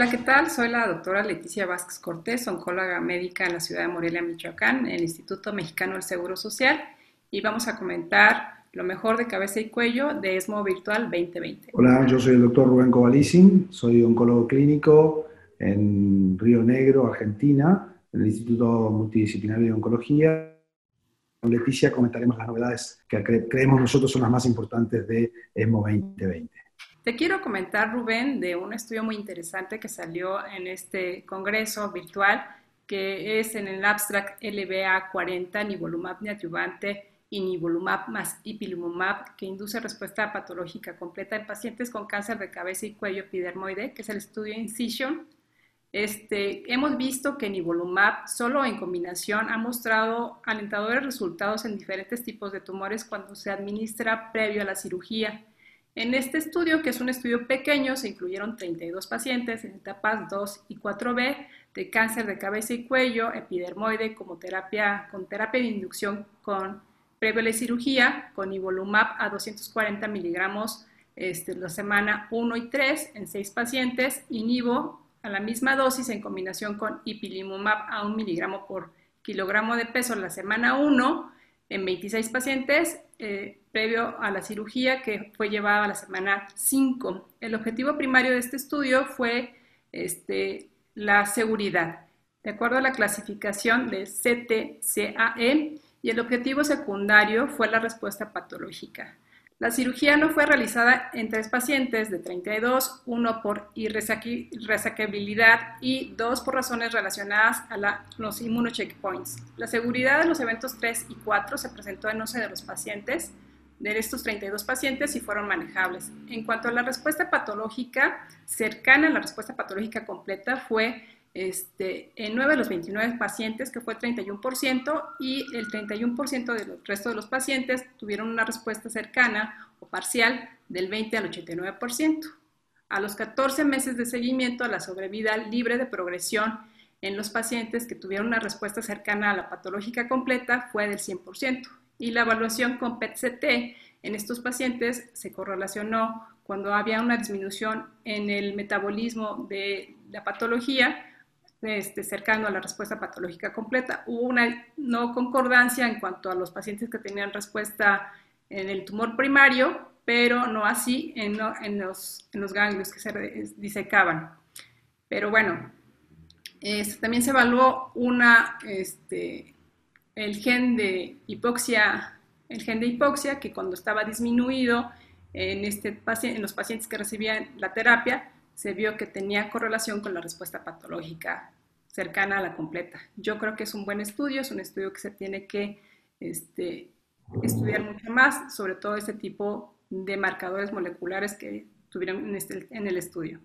Hola, ¿qué tal? Soy la doctora Leticia Vázquez Cortés, oncóloga médica en la ciudad de Morelia, Michoacán, en el Instituto Mexicano del Seguro Social, y vamos a comentar lo mejor de cabeza y cuello de ESMO Virtual 2020. Hola, yo soy el doctor Rubén Covalicin, soy oncólogo clínico en Río Negro, Argentina, en el Instituto Multidisciplinario de Oncología. Con Leticia comentaremos las novedades que creemos nosotros son las más importantes de ESMO 2020. Te quiero comentar, Rubén, de un estudio muy interesante que salió en este congreso virtual, que es en el abstract LBA 40, nivolumab neoadyuvante y nivolumab más ipilimumab, que induce respuesta patológica completa en pacientes con cáncer de cabeza y cuello epidermoide, que es el estudio Incision. Este, hemos visto que nivolumab solo en combinación ha mostrado alentadores resultados en diferentes tipos de tumores cuando se administra previo a la cirugía. En este estudio, que es un estudio pequeño, se incluyeron 32 pacientes en etapas 2 y 4B de cáncer de cabeza y cuello, epidermoide, como terapia, con terapia de inducción con previo a la cirugía, con nivolumab a 240 miligramos este, la semana 1 y 3 en 6 pacientes, y nivo a la misma dosis en combinación con ipilimumab a 1 miligramo por kilogramo de peso la semana 1 en 26 pacientes eh, previo a la cirugía que fue llevada a la semana 5. El objetivo primario de este estudio fue este, la seguridad, de acuerdo a la clasificación de CTCAE, y el objetivo secundario fue la respuesta patológica. La cirugía no fue realizada en tres pacientes de 32, uno por irresaquabilidad y dos por razones relacionadas a los inmunocheckpoints. La seguridad de los eventos 3 y 4 se presentó en 11 de los pacientes, de estos 32 pacientes y fueron manejables. En cuanto a la respuesta patológica, cercana a la respuesta patológica completa fue este, en 9 de los 29 pacientes, que fue 31%, y el 31% del resto de los pacientes tuvieron una respuesta cercana o parcial del 20 al 89%. A los 14 meses de seguimiento, la sobrevida libre de progresión en los pacientes que tuvieron una respuesta cercana a la patológica completa fue del 100%. Y la evaluación con PET-CT en estos pacientes se correlacionó cuando había una disminución en el metabolismo de la patología este, cercano a la respuesta patológica completa. Hubo una no concordancia en cuanto a los pacientes que tenían respuesta en el tumor primario, pero no así en, los, ganglios que se disecaban. Pero bueno, este, también se evaluó una, este, el gen de hipoxia, el gen de hipoxia que cuando estaba disminuido en, este, en los pacientes que recibían la terapia, se vio que tenía correlación con la respuesta patológica cercana a la completa. Yo creo que es un buen estudio, es un estudio que se tiene que este, estudiar mucho más, sobre todo este tipo de marcadores moleculares que tuvieron en, este, en el estudio.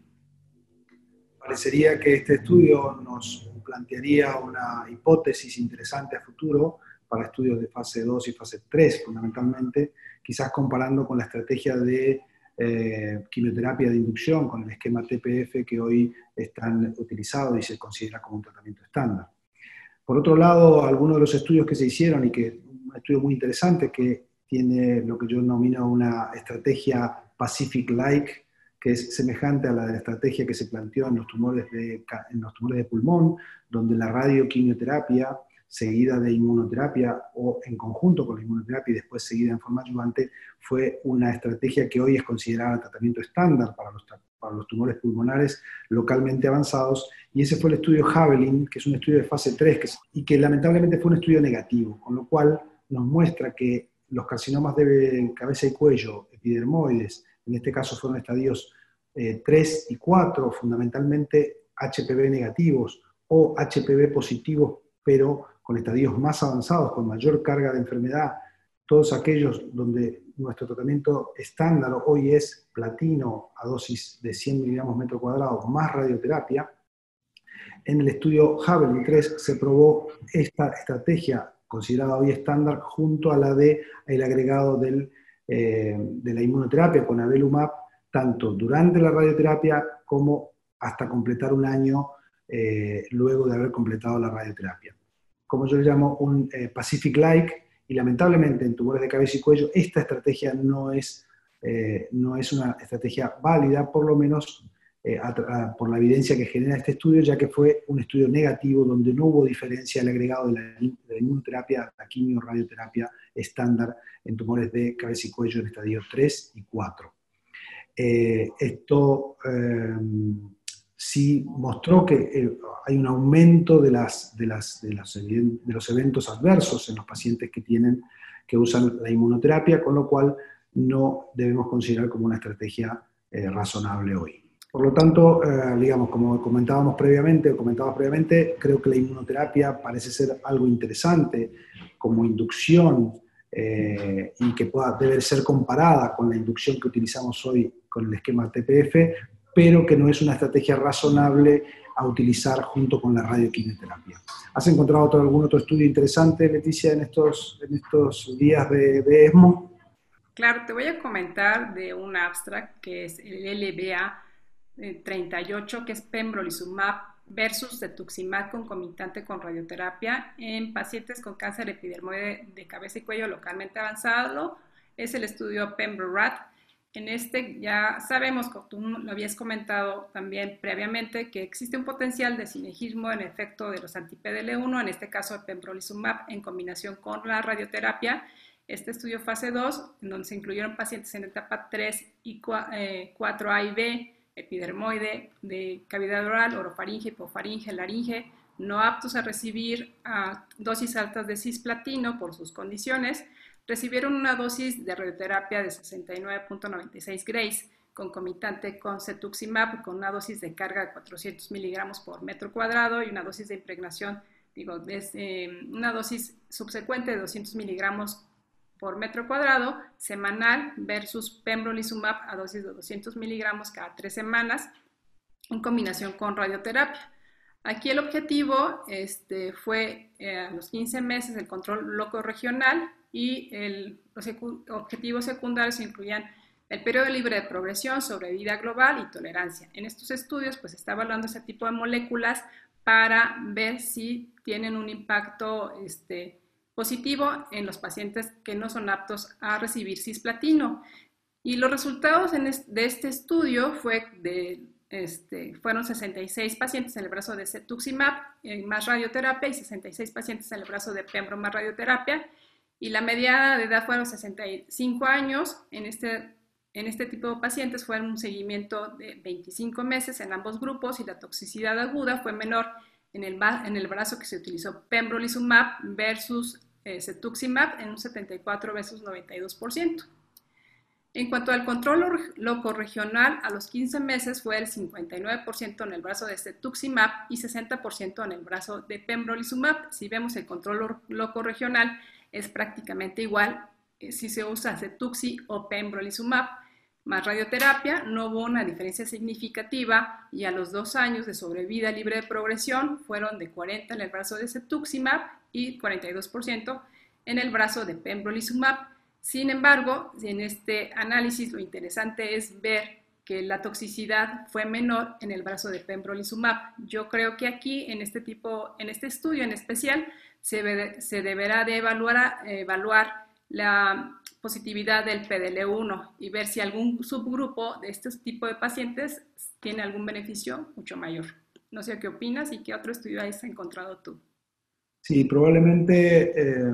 Parecería que este estudio nos plantearía una hipótesis interesante a futuro para estudios de fase 2 y fase 3 fundamentalmente, quizás comparando con la estrategia de eh, quimioterapia de inducción con el esquema TPF que hoy están utilizados y se considera como un tratamiento estándar. Por otro lado, algunos de los estudios que se hicieron y que un estudio muy interesante que tiene lo que yo denomino una estrategia Pacific-like, que es semejante a la estrategia que se planteó en los tumores de, en los tumores de pulmón, donde la radioquimioterapia seguida de inmunoterapia o en conjunto con la inmunoterapia y después seguida en forma ayudante, fue una estrategia que hoy es considerada tratamiento estándar para los, para los tumores pulmonares localmente avanzados. Y ese fue el estudio Javelin, que es un estudio de fase 3 y que lamentablemente fue un estudio negativo, con lo cual nos muestra que los carcinomas de cabeza y cuello, epidermoides, en este caso fueron estadios 3 eh, y 4, fundamentalmente HPV negativos o HPV positivos, pero con estadios más avanzados, con mayor carga de enfermedad, todos aquellos donde nuestro tratamiento estándar hoy es platino a dosis de 100 miligramos metro cuadrado más radioterapia, en el estudio Javelin 3 se probó esta estrategia considerada hoy estándar junto a la de el agregado del, eh, de la inmunoterapia con Avelumab, tanto durante la radioterapia como hasta completar un año eh, luego de haber completado la radioterapia como yo le llamo, un eh, Pacific-like, y lamentablemente en tumores de cabeza y cuello esta estrategia no es, eh, no es una estrategia válida, por lo menos eh, por la evidencia que genera este estudio, ya que fue un estudio negativo donde no hubo diferencia del agregado de la, inmunoterapia, la quimio-radioterapia estándar en tumores de cabeza y cuello en estadio 3 y 4. Eh, esto sí mostró que hay un aumento de, las, de, las, de, los eventos adversos en los pacientes que, tienen, que usan la inmunoterapia, con lo cual no debemos considerar como una estrategia razonable hoy. Por lo tanto, eh, digamos, como comentábamos previamente, o previamente, creo que la inmunoterapia parece ser algo interesante como inducción eh, y que pueda, debe ser comparada con la inducción que utilizamos hoy con el esquema TPF, pero que no es una estrategia razonable a utilizar junto con la radioquimioterapia. ¿Has encontrado algún otro estudio interesante, Leticia, en estos, en estos días de, ESMO? Claro, te voy a comentar de un abstract que es el LBA 38, que es pembrolizumab versus cetuximab concomitante con radioterapia en pacientes con cáncer epidermoide de cabeza y cuello localmente avanzado. Es el estudio PEMBRORAT. En este ya sabemos, como tú lo habías comentado también previamente, que existe un potencial de sinergismo en efecto de los anti-PDL1, en este caso pembrolizumab en combinación con la radioterapia. Este estudio fase 2, en donde se incluyeron pacientes en etapa 3 y 4A y B, epidermoide, de cavidad oral, orofaringe, hipofaringe, laringe, no aptos a recibir dosis altas de cisplatino por sus condiciones, recibieron una dosis de radioterapia de 69.96 grays, concomitante con cetuximab, con una dosis de carga de 400 miligramos por metro cuadrado y una dosis de impregnación, digo, eh, una dosis subsecuente de 200 miligramos por metro cuadrado semanal versus pembrolizumab a dosis de 200 miligramos cada tres semanas en combinación con radioterapia. Aquí el objetivo este, fue eh, a los 15 meses el control loco regional y los objetivos secundarios incluían el periodo libre de progresión, sobrevida global y tolerancia. En estos estudios pues está evaluando ese tipo de moléculas para ver si tienen un impacto este, positivo en los pacientes que no son aptos a recibir cisplatino. Y los resultados de este estudio este, fueron 66 pacientes en el brazo de cetuximab más radioterapia y 66 pacientes en el brazo de pembro más radioterapia. Y la mediana de edad fueron 65 años. En este, en este tipo de pacientes fue un seguimiento de 25 meses en ambos grupos y la toxicidad aguda fue menor en el, en el brazo que se utilizó pembrolizumab versus eh, cetuximab en un 74 versus 92%. En cuanto al control loco regional, a los 15 meses fue el 59% en el brazo de cetuximab y 60% en el brazo de pembrolizumab. Si vemos el control loco regional, es prácticamente igual eh, si se usa cetuxi o pembrolizumab más radioterapia, no hubo una diferencia significativa y a los dos años de sobrevida libre de progresión fueron de 40 en el brazo de cetuximab y 42% en el brazo de pembrolizumab. Sin embargo, en este análisis lo interesante es ver que la toxicidad fue menor en el brazo de pembrolizumab. Yo creo que aquí, en este tipo, en este estudio en especial, se, deberá de evaluar, evaluar la positividad del PDL1 y ver si algún subgrupo de este tipo de pacientes tiene algún beneficio mucho mayor. No sé qué opinas y qué otro estudio has encontrado tú. Sí, probablemente eh,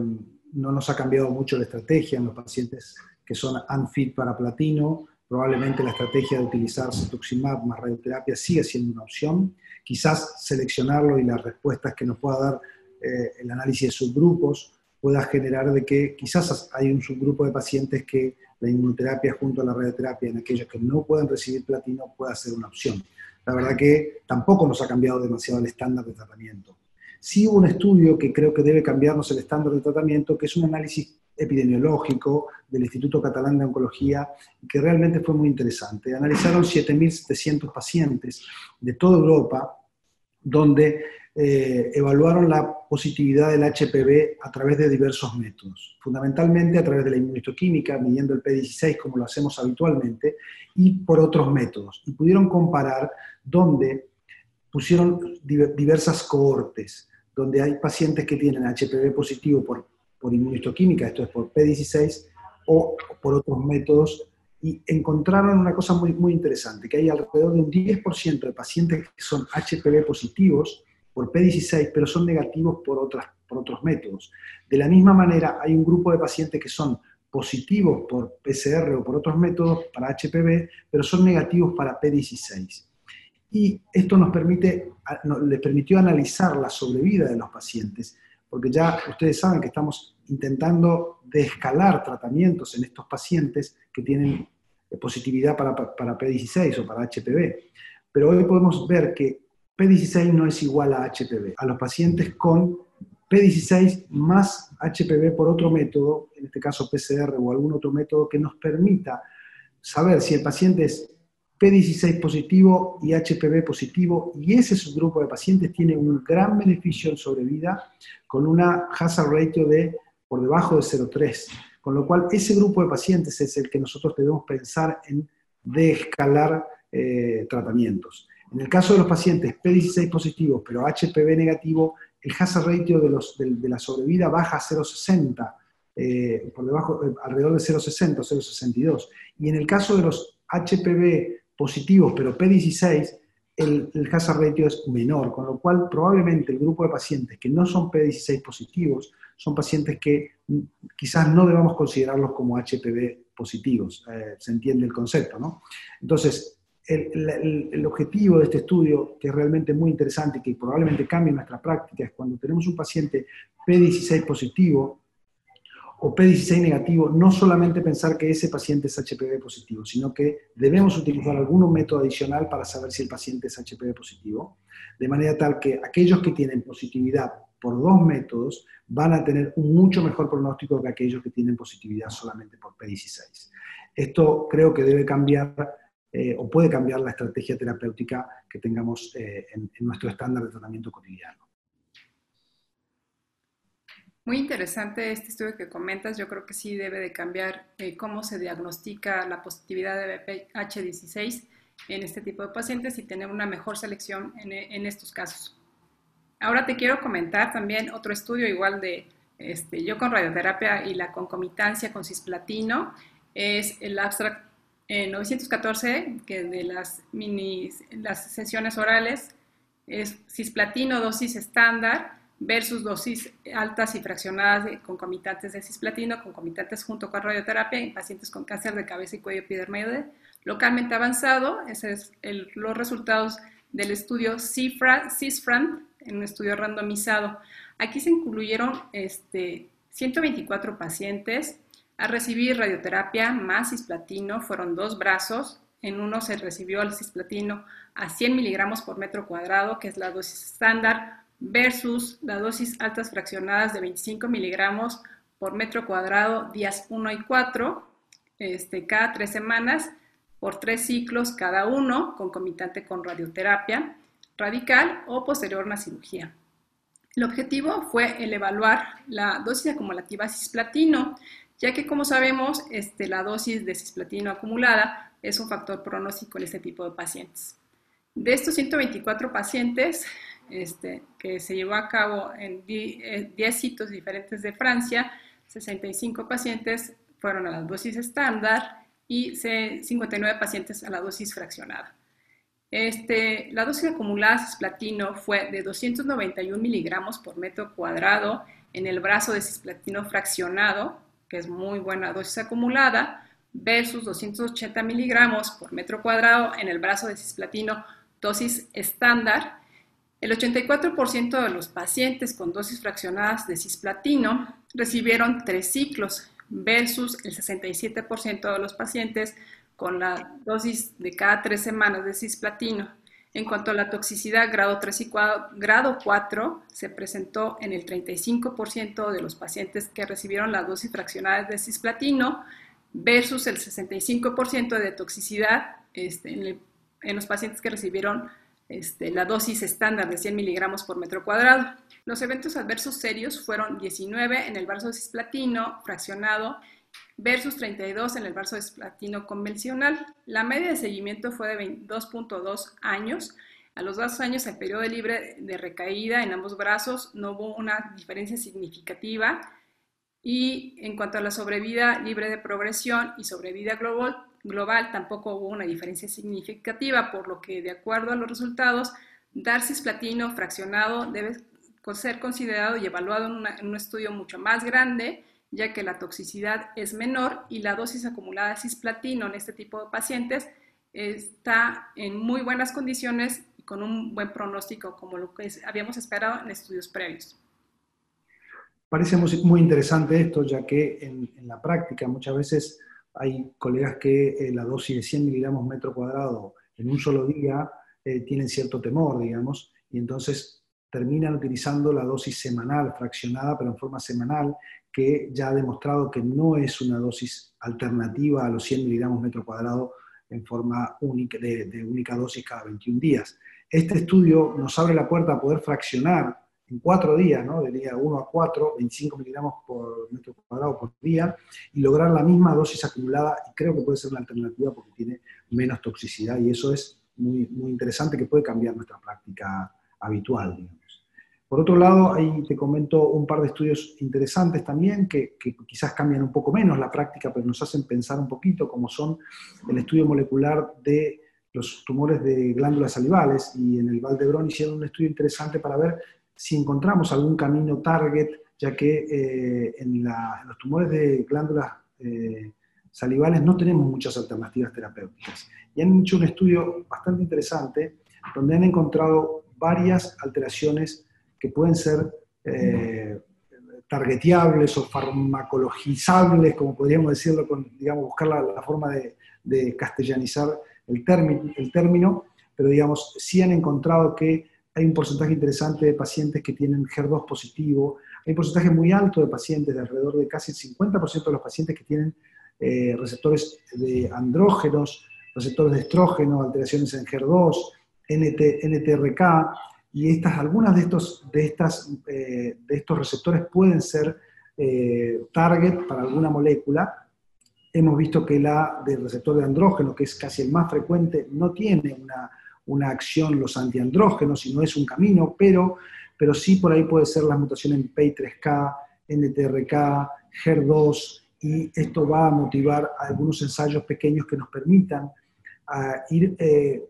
no nos ha cambiado mucho la estrategia en los pacientes que son unfit para platino. Probablemente la estrategia de utilizar cetuximab más radioterapia sigue siendo una opción. Quizás seleccionarlo y las respuestas que nos pueda dar eh, el análisis de subgrupos pueda generar de que quizás hay un subgrupo de pacientes que la inmunoterapia junto a la radioterapia en aquellos que no pueden recibir platino pueda ser una opción. La verdad que tampoco nos ha cambiado demasiado el estándar de tratamiento. Sí hubo un estudio que creo que debe cambiarnos el estándar de tratamiento, que es un análisis epidemiológico del Instituto Catalán de Oncología, que realmente fue muy interesante. Analizaron 7.700 pacientes de toda Europa, donde eh, evaluaron la positividad del HPV a través de diversos métodos, fundamentalmente a través de la inmunohistoquímica, midiendo el P16 como lo hacemos habitualmente, y por otros métodos. Y pudieron comparar donde pusieron diversas cohortes donde hay pacientes que tienen HPV positivo por, por inmunohistoquímica, esto es por P16, o por otros métodos y encontraron una cosa muy, muy interesante, que hay alrededor de un 10% de pacientes que son HPV positivos por P16, pero son negativos por, otras, por otros métodos. De la misma manera, hay un grupo de pacientes que son positivos por PCR o por otros métodos para HPV, pero son negativos para P16. Y esto nos permite, les permitió analizar la sobrevida de los pacientes, porque ya ustedes saben que estamos intentando descalar tratamientos en estos pacientes que tienen positividad para, para P16 o para HPV. Pero hoy podemos ver que P16 no es igual a HPV. A los pacientes con P16 más HPV por otro método, en este caso PCR o algún otro método que nos permita saber si el paciente es P16 positivo y HPV positivo, y ese subgrupo de pacientes tiene un gran beneficio en sobrevida con una hazard ratio de por debajo de 0,3. Con lo cual, ese grupo de pacientes es el que nosotros debemos pensar en descalar eh, tratamientos. En el caso de los pacientes P16 positivos, pero HPV negativo, el hazard ratio de, los, de, la sobrevida baja a 0,60, eh, por debajo, eh, alrededor de 0,60 o 0,62. Y en el caso de los HPV positivos, pero P16, el, el, hazard ratio es menor, con lo cual probablemente el grupo de pacientes que no son P16 positivos son pacientes que quizás no debamos considerarlos como HPV positivos. Eh, se entiende el concepto, ¿no? Entonces, el, objetivo de este estudio, que es realmente muy interesante y que probablemente cambie nuestra práctica, es cuando tenemos un paciente P16 positivo o P16 negativo, no solamente pensar que ese paciente es HPV positivo, sino que debemos utilizar algún método adicional para saber si el paciente es HPV positivo, de manera tal que aquellos que tienen positividad por dos métodos van a tener un mucho mejor pronóstico que aquellos que tienen positividad solamente por P16. Esto creo que debe cambiar eh, o puede cambiar la estrategia terapéutica que tengamos eh, en, nuestro estándar de tratamiento cotidiano. Muy interesante este estudio que comentas. Yo creo que sí debe de cambiar eh, cómo se diagnostica la positividad de BPH16 en este tipo de pacientes y tener una mejor selección en, en estos casos. Ahora te quiero comentar también otro estudio igual de este, yo con radioterapia y la concomitancia con cisplatino. Es el abstract 914, que de las, mini, las sesiones orales es cisplatino dosis estándar versus dosis altas y fraccionadas de concomitantes de cisplatino, concomitantes junto con radioterapia en pacientes con cáncer de cabeza y cuello epidermoide localmente avanzado. Esos son los resultados del estudio CISFRAN en un estudio randomizado. Aquí se incluyeron este, 124 pacientes a recibir radioterapia más cisplatino fueron dos brazos. En uno se recibió el cisplatino a 100 miligramos por metro cuadrado, que es la dosis estándar, versus la dosis altas fraccionadas de 25 miligramos por metro cuadrado días 1 y 4, este, cada tres semanas, por tres ciclos cada uno, concomitante con radioterapia radical o posterior a una cirugía. El objetivo fue el evaluar la dosis acumulativa cisplatino ya que como sabemos, este, la dosis de cisplatino acumulada es un factor pronóstico en este tipo de pacientes. De estos 124 pacientes este, que se llevó a cabo en 10 eh, sitios diferentes de Francia, 65 pacientes fueron a la dosis estándar y 59 pacientes a la dosis fraccionada. Este, la dosis acumulada de cisplatino fue de 291 miligramos por metro cuadrado en el brazo de cisplatino fraccionado que es muy buena dosis acumulada, versus 280 miligramos por metro cuadrado en el brazo de cisplatino dosis estándar. El 84% de los pacientes con dosis fraccionadas de cisplatino recibieron tres ciclos versus el 67% de los pacientes con la dosis de cada tres semanas de cisplatino. En cuanto a la toxicidad grado 3 y grado 4, se presentó en el 35% de los pacientes que recibieron la dosis fraccionada de cisplatino versus el 65% de toxicidad este, en, los pacientes que recibieron este, la dosis estándar de 100 miligramos por metro cuadrado. Los eventos adversos serios fueron 19 en el vaso cisplatino fraccionado versus 32 en el vaso de platino convencional. La media de seguimiento fue de 2.2 años. A los dos años, el periodo libre de recaída en ambos brazos no hubo una diferencia significativa. Y en cuanto a la sobrevida libre de progresión y sobrevida global, global tampoco hubo una diferencia significativa, por lo que de acuerdo a los resultados, dar cisplatino fraccionado debe ser considerado y evaluado en, un estudio mucho más grande, ya que la toxicidad es menor y la dosis acumulada de cisplatino en este tipo de pacientes está en muy buenas condiciones y con un buen pronóstico, como lo que habíamos esperado en estudios previos. Parece muy interesante esto, ya que en, la práctica muchas veces hay colegas que eh, la dosis de 100 miligramos metro cuadrado en un solo día eh, tienen cierto temor, digamos, y entonces terminan utilizando la dosis semanal, fraccionada, pero en forma semanal, que ya ha demostrado que no es una dosis alternativa a los 100 miligramos metro cuadrado en forma única, de, de única dosis cada 21 días. Este estudio nos abre la puerta a poder fraccionar en cuatro días, ¿no? de día 1 a 4, 25 miligramos por metro cuadrado por día, y lograr la misma dosis acumulada, y creo que puede ser una alternativa porque tiene menos toxicidad, y eso es muy, muy interesante que puede cambiar nuestra práctica habitual, digamos. Por otro lado, ahí te comento un par de estudios interesantes también, que, que, quizás cambian un poco menos la práctica, pero nos hacen pensar un poquito, como son el estudio molecular de los tumores de glándulas salivales, y en el Valdebrón hicieron un estudio interesante para ver si encontramos algún camino target, ya que eh, en, los tumores de glándulas eh, salivales no tenemos muchas alternativas terapéuticas. Y han hecho un estudio bastante interesante donde han encontrado varias alteraciones que pueden ser eh, targeteables o farmacologizables, como podríamos decirlo, con, digamos, buscar la, forma de, castellanizar el, el término, pero digamos, sí han encontrado que hay un porcentaje interesante de pacientes que tienen HER2 positivo, hay un porcentaje muy alto de pacientes, de alrededor de casi el 50% de los pacientes que tienen eh, receptores de andrógenos, receptores de estrógeno, alteraciones en HER2, NT, NTRK, y estas, algunas de estos, de, estas, eh, de estos receptores pueden ser eh, target para alguna molécula. Hemos visto que la del receptor de andrógeno, que es casi el más frecuente, no tiene una una acción los antiandrógenos y no es un camino, pero, pero sí por ahí puede ser la mutación en PI3K, NTRK, HER2, y esto va a motivar algunos ensayos pequeños que nos permitan a ir, eh,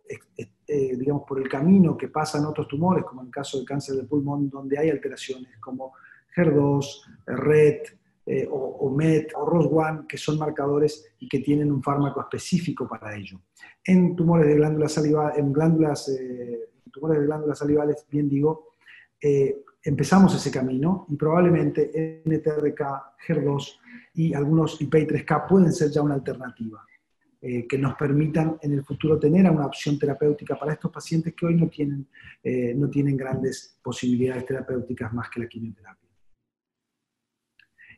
eh, digamos, por el camino que pasan otros tumores, como en el caso del cáncer de pulmón, donde hay alteraciones como HER2, RET, eh, o, MET o ROS1, que son marcadores y que tienen un fármaco específico para ello. En tumores de glándulas salivales, en eh, tumores de glándulas salivales, bien digo, eh, empezamos ese camino y probablemente NTRK, HER2 y algunos IP3K pueden ser ya una alternativa. que nos permitan en el futuro tener una opción terapéutica para estos pacientes que hoy no tienen, no tienen grandes posibilidades terapéuticas más que la quimioterapia.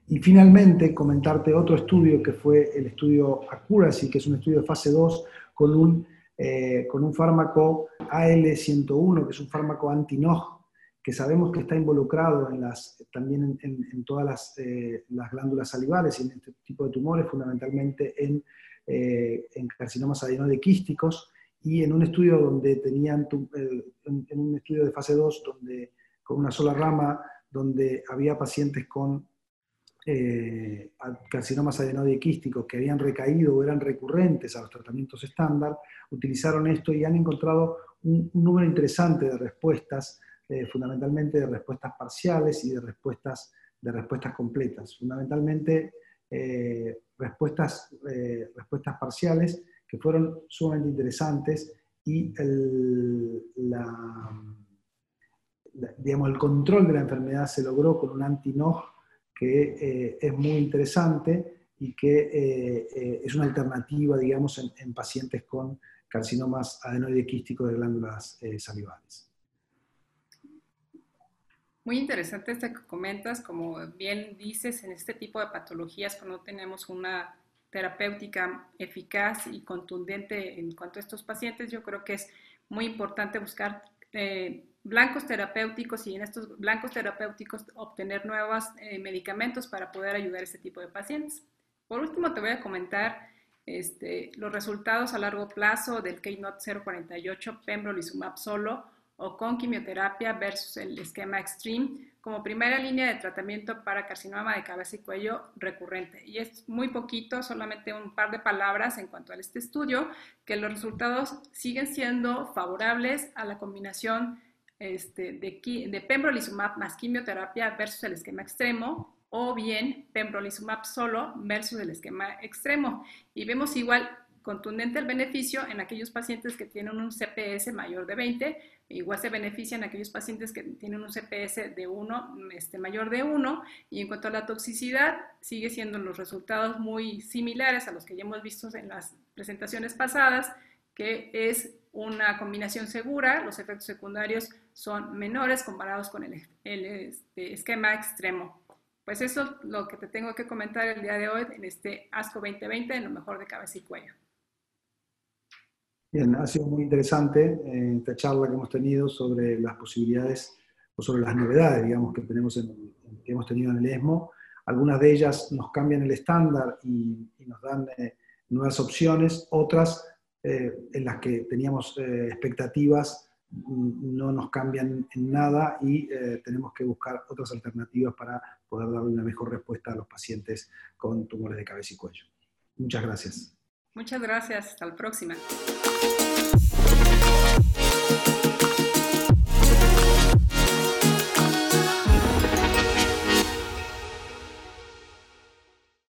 Y finalmente, comentarte otro estudio que fue el estudio Accuracy, que es un estudio de fase 2 con un, eh, con un fármaco AL101, que es un fármaco anti-NOG, que sabemos que está involucrado en las, también en, todas las, eh, las, glándulas salivales y en este tipo de tumores, fundamentalmente en, eh, en carcinomas adenoidequísticos, y en un estudio donde tenían, en, en un estudio de fase 2, donde, con una sola rama, donde había pacientes con eh, carcinomas adenoidequísticos que habían recaído o eran recurrentes a los tratamientos estándar, utilizaron esto y han encontrado un, número interesante de respuestas, eh, fundamentalmente de respuestas parciales y de respuestas, de respuestas completas. Fundamentalmente eh, respuestas, respuestas parciales que fueron sumamente interesantes y el, digamos, el control de la enfermedad se logró con un anti-NOG que eh, es muy interesante y que eh, eh, es una alternativa, digamos, en, pacientes con carcinomas adenoidequísticos de glándulas salivales. Muy interesante esto que comentas, como bien dices, en este tipo de patologías, cuando tenemos una terapéutica eficaz y contundente en cuanto a estos pacientes, yo creo que es muy importante buscar blancos terapéuticos y en estos blancos terapéuticos obtener nuevos eh, medicamentos para poder ayudar a este tipo de pacientes. Por último, te voy a comentar este, los resultados a largo plazo del Keynote 048 pembrolizumab solo o con quimioterapia versus el esquema Extreme como primera línea de tratamiento para carcinoma de cabeza y cuello recurrente. Y es muy poquito, solamente un par de palabras en cuanto a este estudio, que los resultados siguen siendo favorables a la combinación este, de, de pembrolizumab más quimioterapia versus el esquema extremo o bien pembrolizumab solo versus el esquema extremo. Y vemos igual contundente el beneficio en aquellos pacientes que tienen un CPS mayor de 20, igual se benefician aquellos pacientes que tienen un CPS de 1, este, mayor de 1, y en cuanto a la toxicidad, sigue siendo los resultados muy similares a los que ya hemos visto en las presentaciones pasadas, que es una combinación segura, los efectos secundarios son menores comparados con el, este, esquema extremo. Pues eso es lo que te tengo que comentar el día de hoy en este ASCO 2020 en lo mejor de cabeza y cuello. Bien, ha sido muy interesante eh, esta charla que hemos tenido sobre las posibilidades o sobre las novedades, digamos, que, tenemos en, que hemos tenido en el ESMO. Algunas de ellas nos cambian el estándar y, nos dan eh, nuevas opciones, otras eh, en las que teníamos expectativas mm, no nos cambian en nada y tenemos que buscar otras alternativas para poder darle una mejor respuesta a los pacientes con tumores de cabeza y cuello. Muchas gracias. Muchas gracias. Hasta la próxima.